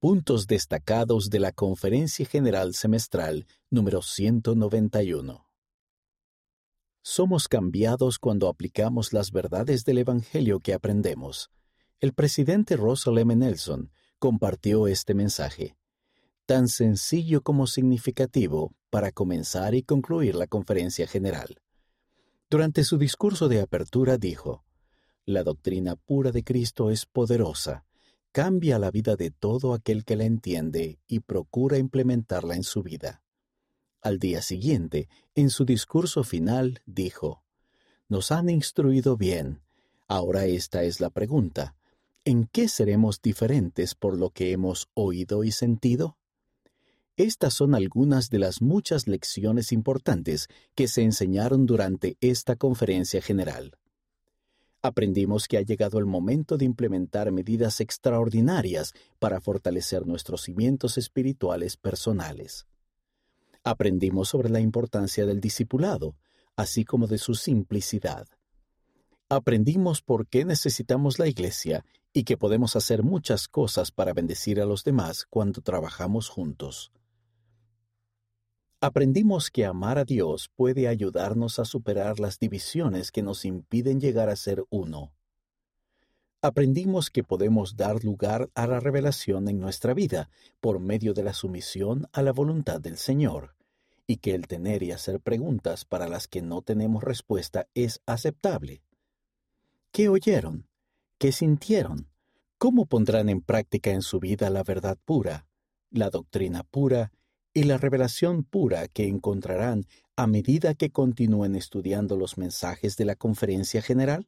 Puntos destacados de la Conferencia General Semestral número 191. Somos cambiados cuando aplicamos las verdades del Evangelio que aprendemos. El presidente Russell M. Nelson compartió este mensaje, tan sencillo como significativo para comenzar y concluir la conferencia general. Durante su discurso de apertura dijo, La doctrina pura de Cristo es poderosa cambia la vida de todo aquel que la entiende y procura implementarla en su vida. Al día siguiente, en su discurso final, dijo, Nos han instruido bien. Ahora esta es la pregunta. ¿En qué seremos diferentes por lo que hemos oído y sentido? Estas son algunas de las muchas lecciones importantes que se enseñaron durante esta conferencia general aprendimos que ha llegado el momento de implementar medidas extraordinarias para fortalecer nuestros cimientos espirituales personales. Aprendimos sobre la importancia del discipulado, así como de su simplicidad. Aprendimos por qué necesitamos la Iglesia y que podemos hacer muchas cosas para bendecir a los demás cuando trabajamos juntos. Aprendimos que amar a Dios puede ayudarnos a superar las divisiones que nos impiden llegar a ser uno. Aprendimos que podemos dar lugar a la revelación en nuestra vida por medio de la sumisión a la voluntad del Señor, y que el tener y hacer preguntas para las que no tenemos respuesta es aceptable. ¿Qué oyeron? ¿Qué sintieron? ¿Cómo pondrán en práctica en su vida la verdad pura, la doctrina pura y la revelación pura que encontrarán a medida que continúen estudiando los mensajes de la conferencia general?